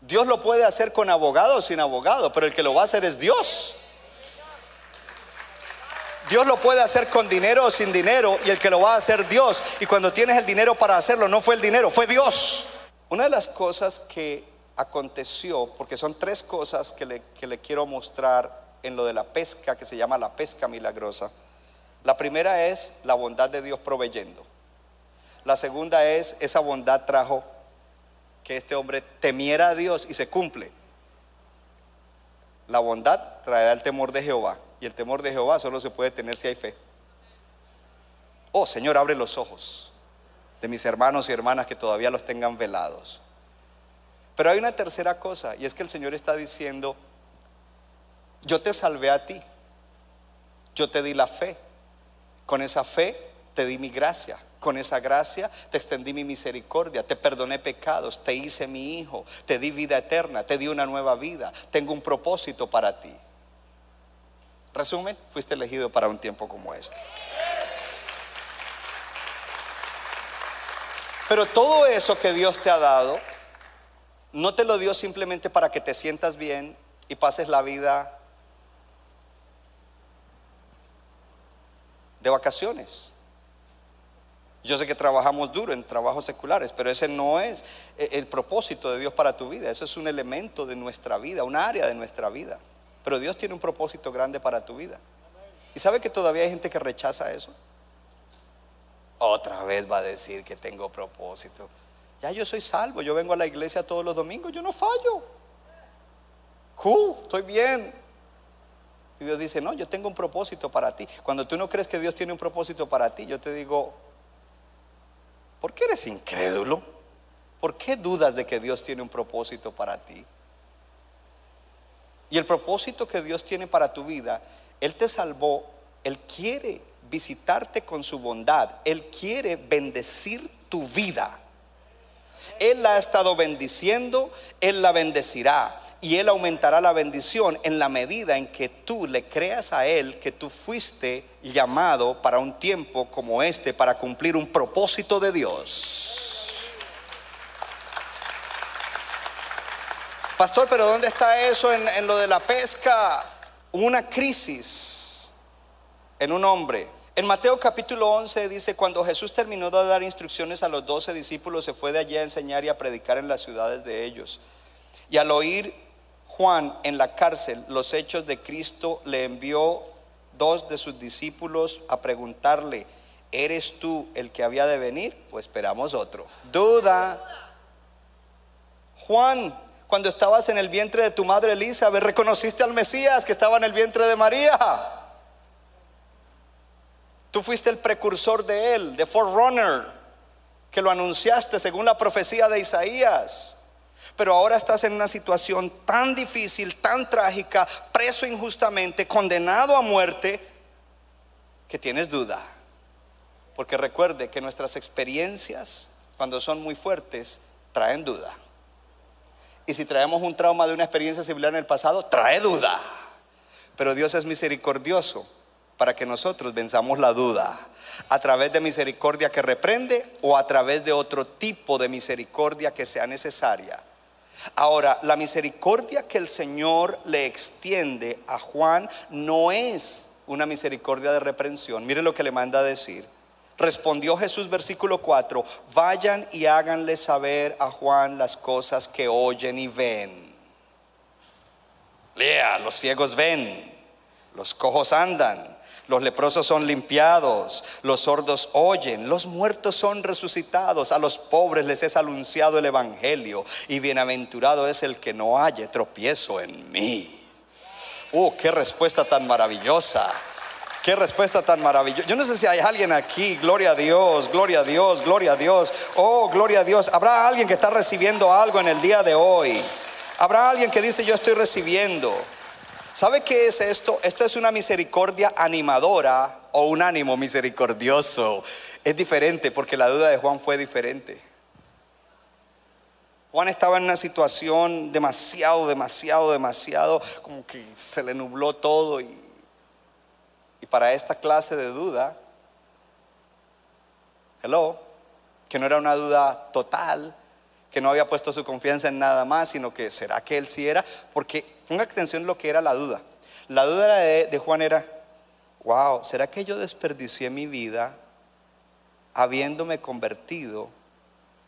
Dios lo puede hacer con abogado o sin abogado, pero el que lo va a hacer es Dios. Dios lo puede hacer con dinero o sin dinero y el que lo va a hacer Dios. Y cuando tienes el dinero para hacerlo, no fue el dinero, fue Dios. Una de las cosas que aconteció, porque son tres cosas que le, que le quiero mostrar en lo de la pesca, que se llama la pesca milagrosa. La primera es la bondad de Dios proveyendo. La segunda es esa bondad trajo que este hombre temiera a Dios y se cumple. La bondad traerá el temor de Jehová. Y el temor de Jehová solo se puede tener si hay fe. Oh Señor, abre los ojos de mis hermanos y hermanas que todavía los tengan velados. Pero hay una tercera cosa, y es que el Señor está diciendo, yo te salvé a ti, yo te di la fe, con esa fe te di mi gracia, con esa gracia te extendí mi misericordia, te perdoné pecados, te hice mi hijo, te di vida eterna, te di una nueva vida, tengo un propósito para ti. Resumen, fuiste elegido para un tiempo como este. Pero todo eso que Dios te ha dado, no te lo dio simplemente para que te sientas bien y pases la vida de vacaciones. Yo sé que trabajamos duro en trabajos seculares, pero ese no es el propósito de Dios para tu vida. Eso es un elemento de nuestra vida, un área de nuestra vida. Pero Dios tiene un propósito grande para tu vida. ¿Y sabe que todavía hay gente que rechaza eso? Otra vez va a decir que tengo propósito. Ya yo soy salvo, yo vengo a la iglesia todos los domingos, yo no fallo. Cool, estoy bien. Y Dios dice, no, yo tengo un propósito para ti. Cuando tú no crees que Dios tiene un propósito para ti, yo te digo, ¿por qué eres incrédulo? ¿Por qué dudas de que Dios tiene un propósito para ti? Y el propósito que Dios tiene para tu vida, Él te salvó, Él quiere visitarte con su bondad, Él quiere bendecir tu vida. Él la ha estado bendiciendo, Él la bendecirá y Él aumentará la bendición en la medida en que tú le creas a Él que tú fuiste llamado para un tiempo como este, para cumplir un propósito de Dios. Pastor, pero ¿dónde está eso en, en lo de la pesca? Una crisis en un hombre. En Mateo capítulo 11 dice, cuando Jesús terminó de dar instrucciones a los doce discípulos, se fue de allí a enseñar y a predicar en las ciudades de ellos. Y al oír Juan en la cárcel los hechos de Cristo, le envió dos de sus discípulos a preguntarle, ¿eres tú el que había de venir? Pues esperamos otro. Duda. Juan, cuando estabas en el vientre de tu madre Elizabeth, reconociste al Mesías que estaba en el vientre de María. Tú fuiste el precursor de él, de forerunner, que lo anunciaste según la profecía de Isaías. Pero ahora estás en una situación tan difícil, tan trágica, preso injustamente, condenado a muerte, que tienes duda. Porque recuerde que nuestras experiencias, cuando son muy fuertes, traen duda. Y si traemos un trauma de una experiencia similar en el pasado, trae duda. Pero Dios es misericordioso para que nosotros venzamos la duda a través de misericordia que reprende o a través de otro tipo de misericordia que sea necesaria. Ahora, la misericordia que el Señor le extiende a Juan no es una misericordia de reprensión. Mire lo que le manda a decir. Respondió Jesús versículo 4, vayan y háganle saber a Juan las cosas que oyen y ven. Lea, los ciegos ven, los cojos andan, los leprosos son limpiados, los sordos oyen, los muertos son resucitados, a los pobres les es anunciado el Evangelio y bienaventurado es el que no haya tropiezo en mí. Oh, qué respuesta tan maravillosa. Qué respuesta tan maravillosa. Yo no sé si hay alguien aquí, gloria a Dios, gloria a Dios, gloria a Dios. Oh, gloria a Dios. Habrá alguien que está recibiendo algo en el día de hoy. Habrá alguien que dice, yo estoy recibiendo. ¿Sabe qué es esto? Esto es una misericordia animadora o un ánimo misericordioso. Es diferente porque la duda de Juan fue diferente. Juan estaba en una situación demasiado, demasiado, demasiado, como que se le nubló todo y, y para esta clase de duda, hello, que no era una duda total, que no había puesto su confianza en nada más, sino que será que él sí era, porque ponga atención lo que era la duda. La duda de, de Juan era, wow, ¿será que yo desperdicié mi vida habiéndome convertido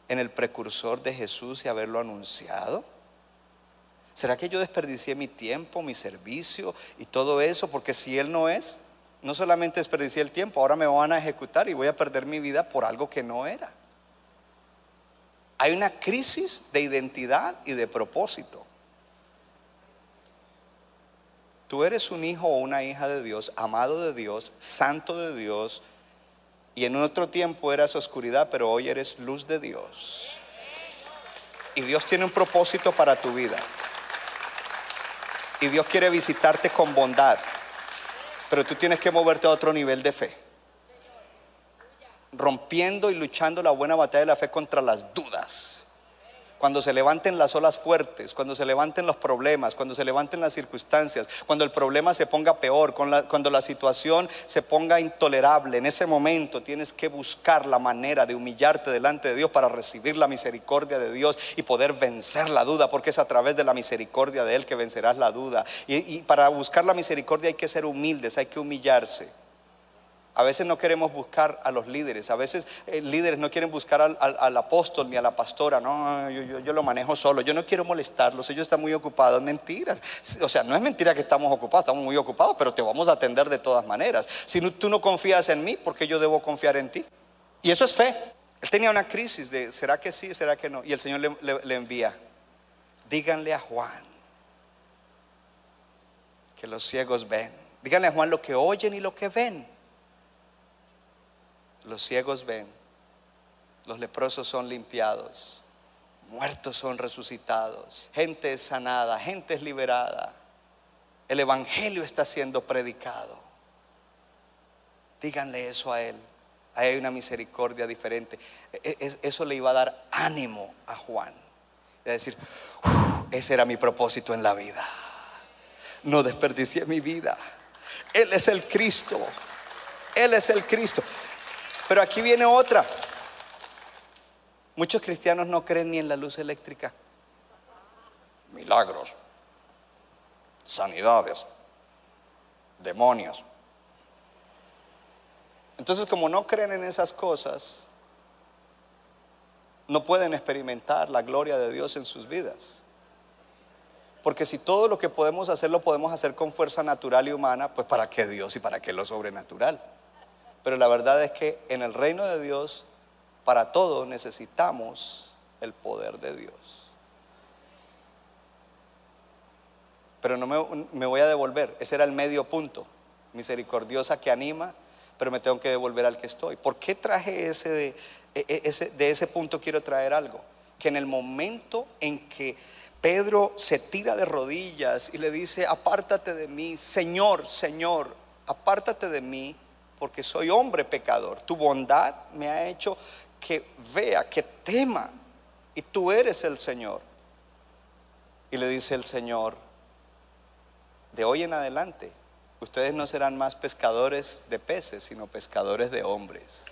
en el precursor de Jesús y haberlo anunciado? ¿Será que yo desperdicié mi tiempo, mi servicio y todo eso? Porque si Él no es, no solamente desperdicié el tiempo, ahora me van a ejecutar y voy a perder mi vida por algo que no era. Hay una crisis de identidad y de propósito. Tú eres un hijo o una hija de Dios, amado de Dios, santo de Dios, y en otro tiempo eras oscuridad, pero hoy eres luz de Dios. Y Dios tiene un propósito para tu vida. Y Dios quiere visitarte con bondad. Pero tú tienes que moverte a otro nivel de fe. Rompiendo y luchando la buena batalla de la fe contra las dudas. Cuando se levanten las olas fuertes, cuando se levanten los problemas, cuando se levanten las circunstancias, cuando el problema se ponga peor, cuando la situación se ponga intolerable, en ese momento tienes que buscar la manera de humillarte delante de Dios para recibir la misericordia de Dios y poder vencer la duda, porque es a través de la misericordia de Él que vencerás la duda. Y, para buscar la misericordia hay que ser humildes, hay que humillarse. A veces no queremos buscar a los líderes, a veces eh, líderes no quieren buscar al, apóstol ni a la pastora, no, yo, lo manejo solo, yo no quiero molestarlos, ellos están muy ocupados, mentiras. O sea, no es mentira que estamos ocupados, estamos muy ocupados, pero te vamos a atender de todas maneras. Si tú no confías en mí, ¿por qué yo debo confiar en ti? Y eso es fe. Él tenía una crisis de, ¿será que sí, será que no? Y el Señor le envía, díganle a Juan que los ciegos ven, díganle a Juan lo que oyen y lo que ven los ciegos ven, los leprosos son limpiados, muertos son resucitados, gente es sanada, gente es liberada, el Evangelio está siendo predicado. Díganle eso a él. Ahí hay una misericordia diferente. E, e, eso le iba a dar ánimo a Juan. A decir, ese era mi propósito en la vida. No desperdicié mi vida. Él es el Cristo. Él es el Cristo. Pero aquí viene otra. Muchos cristianos no creen ni en la luz eléctrica. Milagros, sanidades, demonios. Entonces, como no creen en esas cosas, no pueden experimentar la gloria de Dios en sus vidas. Porque si todo lo que podemos hacer lo podemos hacer con fuerza natural y humana, pues ¿para qué Dios y para qué lo sobrenatural? Pero la verdad es que en el reino de Dios, para todo necesitamos el poder de Dios. Pero no me, voy a devolver. Ese era el medio punto. Misericordiosa que anima, pero me tengo que devolver al que estoy. ¿Por qué traje ese de, e, e, ese, de ese punto? Quiero traer algo. Que en el momento en que Pedro se tira de rodillas y le dice, apártate de mí, Señor, Señor, apártate de mí, porque soy hombre pecador. Tu bondad me ha hecho que vea, que tema, y tú eres el Señor. Y le dice el Señor, de hoy en adelante, ustedes no serán más pescadores de peces, sino pescadores de hombres.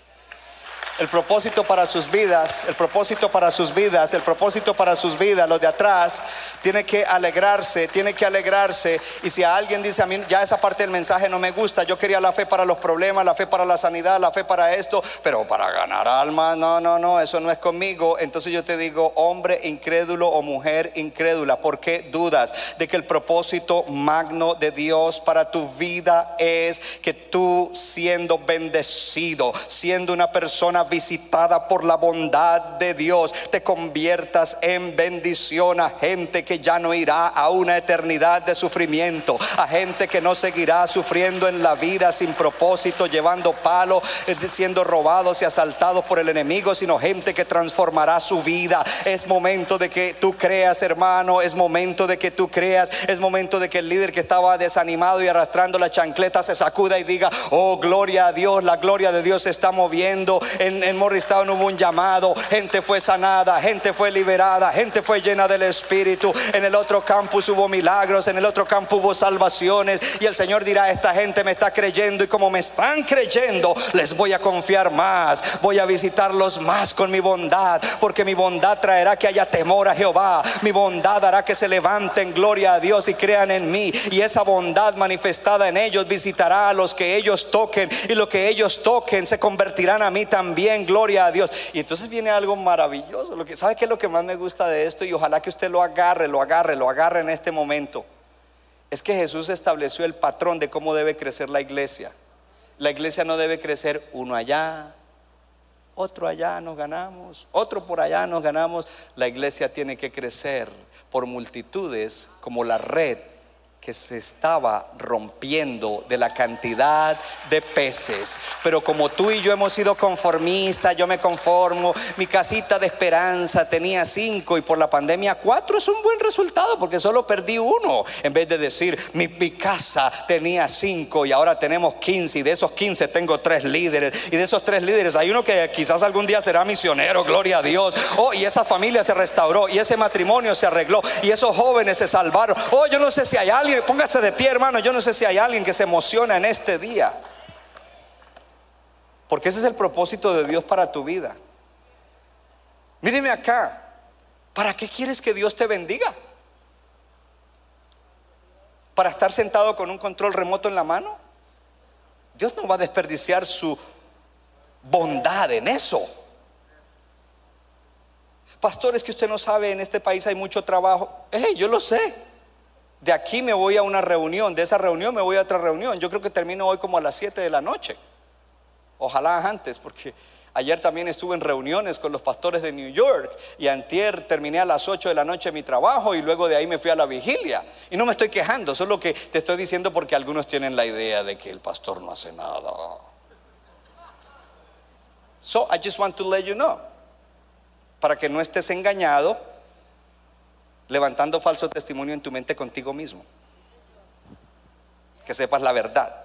El propósito para sus vidas, el propósito para sus vidas, el propósito para sus vidas, los de atrás, tiene que alegrarse, tiene que alegrarse. Y si a alguien dice a mí, ya esa parte del mensaje no me gusta, yo quería la fe para los problemas, la fe para la sanidad, la fe para esto, pero para ganar alma, no, no, no, eso no es conmigo. Entonces yo te digo, hombre incrédulo o mujer incrédula, ¿por qué dudas de que el propósito magno de Dios para tu vida es que tú siendo bendecido, siendo una persona visitada por la bondad de Dios, te conviertas en bendición a gente que ya no irá a una eternidad de sufrimiento, a gente que no seguirá sufriendo en la vida sin propósito, llevando palo, eh, siendo robados y asaltados por el enemigo, sino gente que transformará su vida. Es momento de que tú creas, hermano, es momento de que tú creas, es momento de que el líder que estaba desanimado y arrastrando la chancleta se sacuda y diga, oh, gloria a Dios, la gloria de Dios se está moviendo en en, Morristown hubo un llamado, gente fue sanada, gente fue liberada, gente fue llena del Espíritu. En el otro campus hubo milagros, en el otro campo hubo salvaciones. Y el Señor dirá, esta gente me está creyendo y como me están creyendo, les voy a confiar más, voy a visitarlos más con mi bondad, porque mi bondad traerá que haya temor a Jehová, mi bondad hará que se levanten gloria a Dios y crean en mí. Y esa bondad manifestada en ellos visitará a los que ellos toquen y lo que ellos toquen se convertirán a mí también gloria a Dios. Y entonces viene algo maravilloso. Lo que, ¿Sabe qué es lo que más me gusta de esto? Y ojalá que usted lo agarre, lo agarre, lo agarre en este momento. Es que Jesús estableció el patrón de cómo debe crecer la iglesia. La iglesia no debe crecer uno allá, otro allá nos ganamos, otro por allá nos ganamos. La iglesia tiene que crecer por multitudes como la red que se estaba rompiendo de la cantidad de peces. Pero como tú y yo hemos sido conformistas, yo me conformo, mi casita de esperanza tenía cinco y por la pandemia cuatro es un buen resultado porque solo perdí uno. En vez de decir, mi, mi casa tenía cinco y ahora tenemos quince y de esos quince tengo tres líderes y de esos tres líderes hay uno que quizás algún día será misionero, gloria a Dios. Oh, y esa familia se restauró y ese matrimonio se arregló y esos jóvenes se salvaron. Oh, yo no sé si hay alguien póngase de pie, hermano. Yo no sé si hay alguien que se emociona en este día. Porque ese es el propósito de Dios para tu vida. Míreme acá. ¿Para qué quieres que Dios te bendiga? ¿Para estar sentado con un control remoto en la mano? Dios no va a desperdiciar su bondad en eso. Pastores que usted no sabe, en este país hay mucho trabajo. Hey, yo lo sé. De aquí me voy a una reunión, de esa reunión me voy a otra reunión. Yo creo que termino hoy como a las 7 de la noche. Ojalá antes, porque ayer también estuve en reuniones con los pastores de New York y antier terminé a las 8 de la noche mi trabajo y luego de ahí me fui a la vigilia. Y no me estoy quejando, solo que te estoy diciendo porque algunos tienen la idea de que el pastor no hace nada. So I just want to let you know, para que no estés engañado levantando falso testimonio en tu mente contigo mismo. Que sepas la verdad.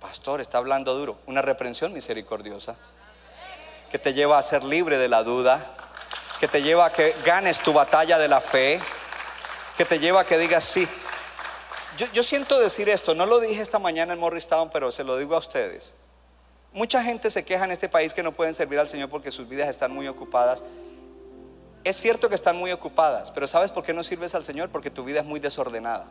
Pastor, está hablando duro. Una reprensión misericordiosa. Que te lleva a ser libre de la duda. Que te lleva a que ganes tu batalla de la fe. Que te lleva a que digas sí. Yo, yo siento decir esto. No lo dije esta mañana en Morristown, pero se lo digo a ustedes. Mucha gente se queja en este país que no pueden servir al Señor porque sus vidas están muy ocupadas. Es cierto que están muy ocupadas, pero ¿sabes por qué no sirves al Señor? Porque tu vida es muy desordenada.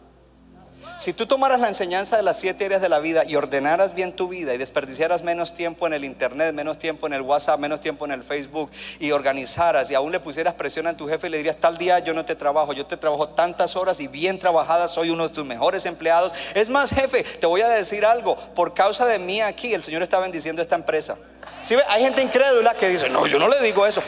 Si tú tomaras la enseñanza de las siete áreas de la vida y ordenaras bien tu vida y desperdiciaras menos tiempo en el internet, menos tiempo en el WhatsApp, menos tiempo en el Facebook y organizaras y aún le pusieras presión a tu jefe y le dirías tal día yo no te trabajo, yo te trabajo tantas horas y bien trabajadas, soy uno de tus mejores empleados. Es más, jefe, te voy a decir algo, por causa de mí aquí el Señor está bendiciendo esta empresa. Si hay gente incrédula que dice, no, yo no le digo eso.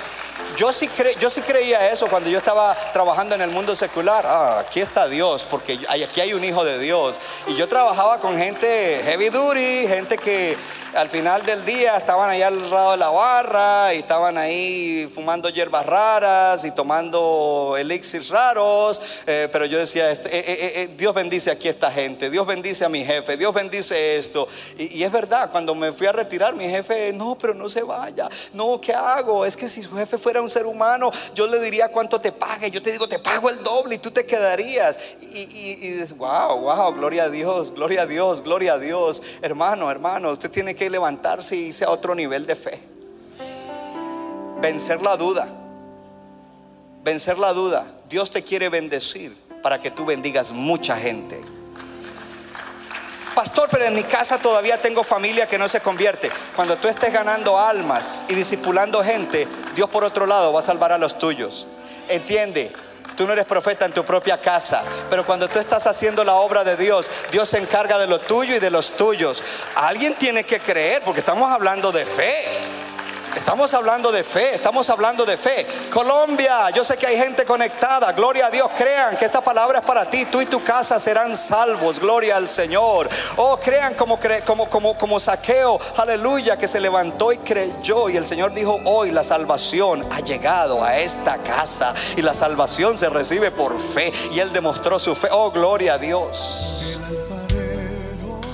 Yo sí, sí creía eso cuando yo estaba trabajando en el mundo secular. Ah, aquí está Dios, porque aquí hay un hijo de Dios. Y yo trabajaba con gente heavy duty, gente que al final del día estaban ahí al lado de la barra y estaban ahí fumando hierbas raras y tomando elixirs raros. Eh, pero yo decía, este, eh, eh, Dios bendice aquí a esta gente, Dios bendice a mi jefe, Dios bendice esto. Y, y, es verdad, cuando me fui a retirar, mi jefe, no, pero no se vaya. No, ¿qué hago? Es que si su jefe fuera un ser humano, yo le diría cuánto te pague. Yo te digo, te pago el doble y tú te quedarías. Y, y, y dices, wow, wow, gloria a Dios, gloria a Dios, gloria a Dios. Hermano, hermano, usted tiene que levantarse y irse a otro nivel de fe. Vencer la duda. Vencer la duda. Dios te quiere bendecir para que tú bendigas mucha gente. Pastor, pero en mi casa todavía tengo familia que no se convierte. Cuando tú estés ganando almas y discipulando gente, Dios por otro lado va a salvar a los tuyos. Entiende, Tú no eres profeta en tu propia casa, pero cuando tú estás haciendo la obra de Dios, Dios se encarga de lo tuyo y de los tuyos. Alguien tiene que creer, porque estamos hablando de fe. Estamos hablando de fe, estamos hablando de fe. Colombia, yo sé que hay gente conectada. Gloria a Dios, crean que esta palabra es para ti. Tú y tu casa serán salvos. Gloria al Señor. Oh, crean como, como, como, como saqueo. Aleluya, que se levantó y creyó. Y el Señor dijo, hoy la salvación ha llegado a esta casa. Y la salvación se recibe por fe. Y Él demostró su fe. Oh, gloria a Dios.